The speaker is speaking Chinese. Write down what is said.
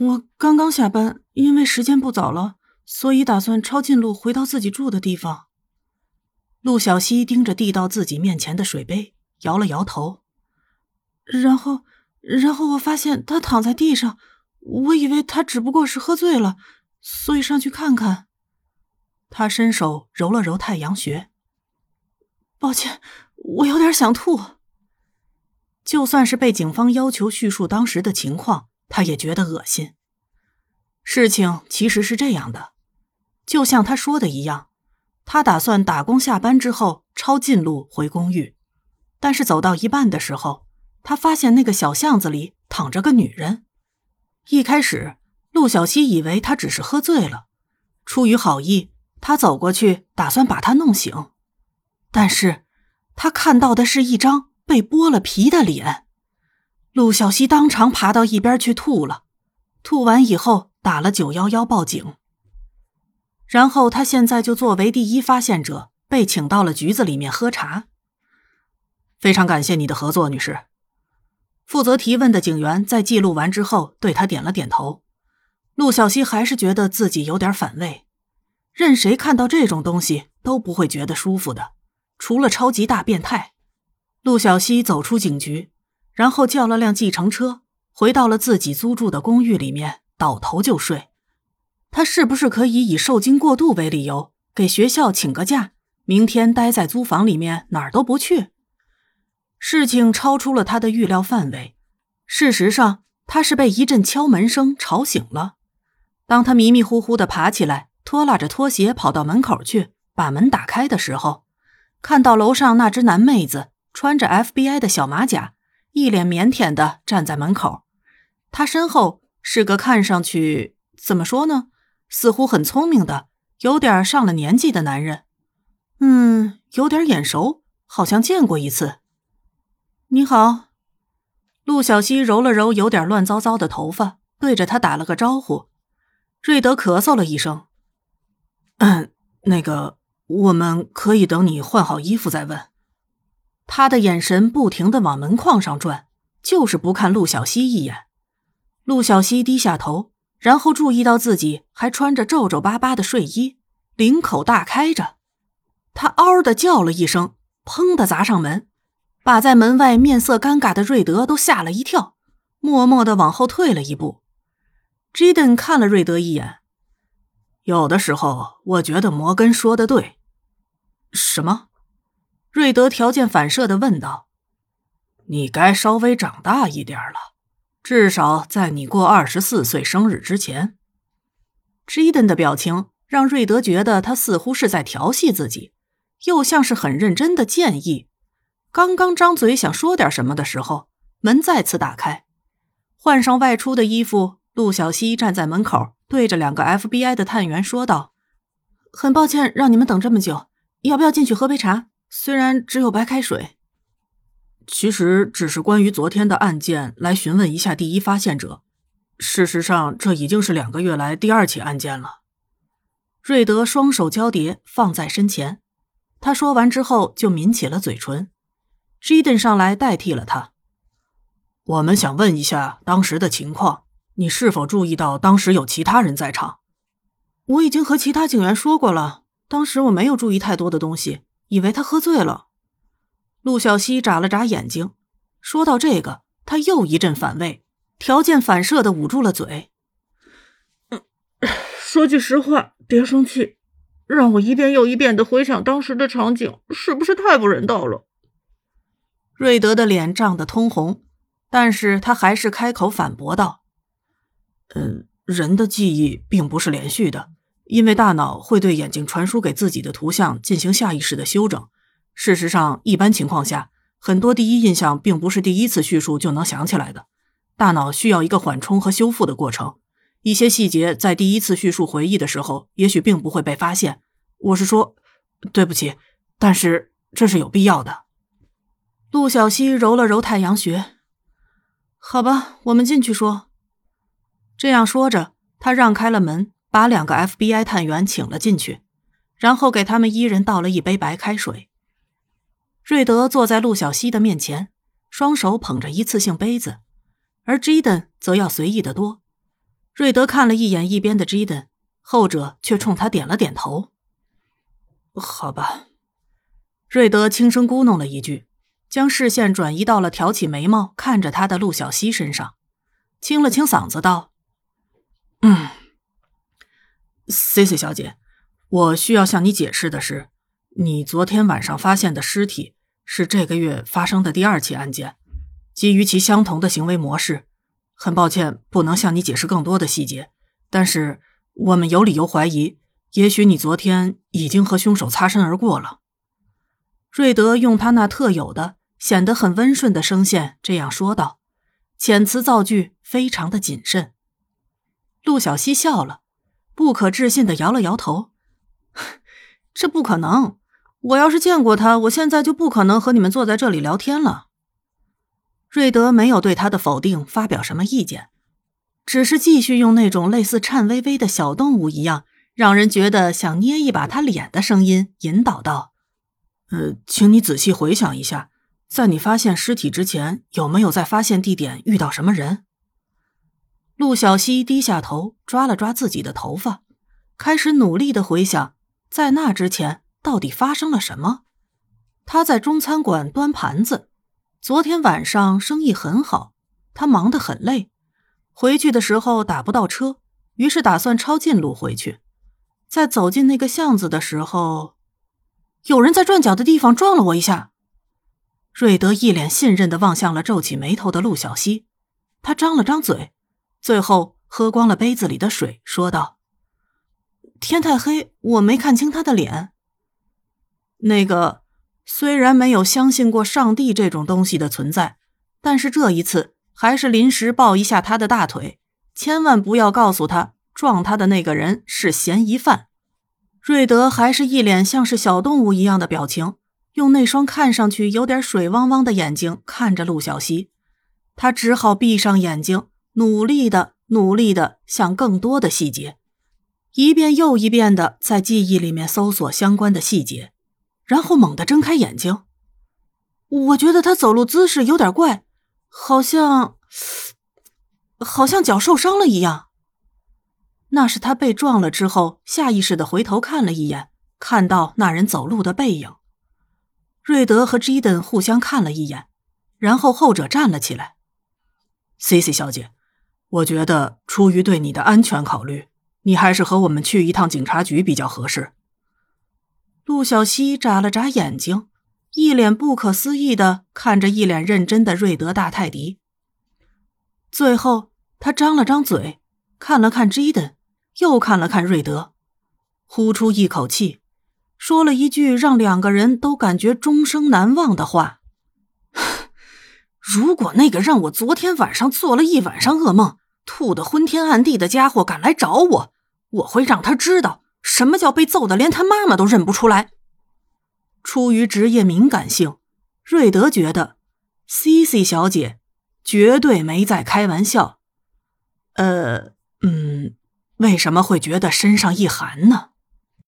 我刚刚下班，因为时间不早了，所以打算抄近路回到自己住的地方。陆小西盯着递到自己面前的水杯，摇了摇头。然后，然后我发现他躺在地上，我以为他只不过是喝醉了，所以上去看看。他伸手揉了揉太阳穴。抱歉，我有点想吐。就算是被警方要求叙述当时的情况。他也觉得恶心。事情其实是这样的，就像他说的一样，他打算打工下班之后抄近路回公寓，但是走到一半的时候，他发现那个小巷子里躺着个女人。一开始，陆小西以为他只是喝醉了，出于好意，他走过去打算把她弄醒，但是他看到的是一张被剥了皮的脸。陆小西当场爬到一边去吐了，吐完以后打了九幺幺报警。然后他现在就作为第一发现者被请到了局子里面喝茶。非常感谢你的合作，女士。负责提问的警员在记录完之后对他点了点头。陆小西还是觉得自己有点反胃，任谁看到这种东西都不会觉得舒服的，除了超级大变态。陆小西走出警局。然后叫了辆计程车，回到了自己租住的公寓里面，倒头就睡。他是不是可以以受惊过度为理由，给学校请个假，明天待在租房里面，哪儿都不去？事情超出了他的预料范围。事实上，他是被一阵敲门声吵醒了。当他迷迷糊糊的爬起来，拖拉着拖鞋跑到门口去，把门打开的时候，看到楼上那只男妹子穿着 FBI 的小马甲。一脸腼腆的站在门口，他身后是个看上去怎么说呢，似乎很聪明的、有点上了年纪的男人。嗯，有点眼熟，好像见过一次。你好，陆小西揉了揉有点乱糟糟的头发，对着他打了个招呼。瑞德咳嗽了一声：“嗯，那个，我们可以等你换好衣服再问。”他的眼神不停的往门框上转，就是不看陆小西一眼。陆小西低下头，然后注意到自己还穿着皱皱巴巴的睡衣，领口大开着。他嗷的叫了一声，砰的砸上门，把在门外面色尴尬的瑞德都吓了一跳，默默的往后退了一步。Jaden 看了瑞德一眼，有的时候我觉得摩根说的对。什么？瑞德条件反射的问道：“你该稍微长大一点了，至少在你过二十四岁生日之前。”吉登的表情让瑞德觉得他似乎是在调戏自己，又像是很认真的建议。刚刚张嘴想说点什么的时候，门再次打开，换上外出的衣服，陆小西站在门口，对着两个 FBI 的探员说道：“很抱歉让你们等这么久，要不要进去喝杯茶？”虽然只有白开水，其实只是关于昨天的案件来询问一下第一发现者。事实上，这已经是两个月来第二起案件了。瑞德双手交叠放在身前，他说完之后就抿起了嘴唇。吉登上来代替了他。我们想问一下当时的情况，你是否注意到当时有其他人在场？我已经和其他警员说过了，当时我没有注意太多的东西。以为他喝醉了，陆小西眨了眨眼睛。说到这个，他又一阵反胃，条件反射的捂住了嘴。说句实话，别生气，让我一遍又一遍的回想当时的场景，是不是太不人道了？瑞德的脸涨得通红，但是他还是开口反驳道：“嗯，人的记忆并不是连续的。”因为大脑会对眼睛传输给自己的图像进行下意识的修整。事实上，一般情况下，很多第一印象并不是第一次叙述就能想起来的。大脑需要一个缓冲和修复的过程。一些细节在第一次叙述回忆的时候，也许并不会被发现。我是说，对不起，但是这是有必要的。陆小西揉了揉太阳穴。好吧，我们进去说。这样说着，他让开了门。把两个 FBI 探员请了进去，然后给他们一人倒了一杯白开水。瑞德坐在陆小西的面前，双手捧着一次性杯子，而 Jaden 则要随意的多。瑞德看了一眼一边的 Jaden，后者却冲他点了点头。好吧，瑞德轻声咕哝了一句，将视线转移到了挑起眉毛看着他的陆小西身上，清了清嗓子道：“嗯，Cici 小姐，我需要向你解释的是，你昨天晚上发现的尸体是这个月发生的第二起案件。”基于其相同的行为模式，很抱歉不能向你解释更多的细节，但是我们有理由怀疑，也许你昨天已经和凶手擦身而过了。瑞德用他那特有的、显得很温顺的声线这样说道，遣词造句非常的谨慎。陆小西笑了，不可置信的摇了摇头：“ 这不可能！我要是见过他，我现在就不可能和你们坐在这里聊天了。”瑞德没有对他的否定发表什么意见，只是继续用那种类似颤巍巍的小动物一样，让人觉得想捏一把他脸的声音引导道：“呃，请你仔细回想一下，在你发现尸体之前，有没有在发现地点遇到什么人？”陆小西低下头，抓了抓自己的头发，开始努力的回想，在那之前到底发生了什么。他在中餐馆端盘子。昨天晚上生意很好，他忙得很累，回去的时候打不到车，于是打算抄近路回去。在走进那个巷子的时候，有人在转角的地方撞了我一下。瑞德一脸信任的望向了皱起眉头的陆小西，他张了张嘴，最后喝光了杯子里的水，说道：“天太黑，我没看清他的脸。那个。”虽然没有相信过上帝这种东西的存在，但是这一次还是临时抱一下他的大腿，千万不要告诉他撞他的那个人是嫌疑犯。瑞德还是一脸像是小动物一样的表情，用那双看上去有点水汪汪的眼睛看着陆小西，他只好闭上眼睛，努力的、努力的想更多的细节，一遍又一遍的在记忆里面搜索相关的细节。然后猛地睁开眼睛，我觉得他走路姿势有点怪，好像好像脚受伤了一样。那是他被撞了之后，下意识的回头看了一眼，看到那人走路的背影。瑞德和基登互相看了一眼，然后后者站了起来。C.C. 小姐，我觉得出于对你的安全考虑，你还是和我们去一趟警察局比较合适。陆小西眨了眨眼睛，一脸不可思议的看着一脸认真的瑞德大泰迪。最后，他张了张嘴，看了看 Jaden，又看了看瑞德，呼出一口气，说了一句让两个人都感觉终生难忘的话：“ 如果那个让我昨天晚上做了一晚上噩梦、吐得昏天暗地的家伙敢来找我，我会让他知道。”什么叫被揍的连他妈妈都认不出来？出于职业敏感性，瑞德觉得 C C 小姐绝对没在开玩笑。呃，嗯，为什么会觉得身上一寒呢？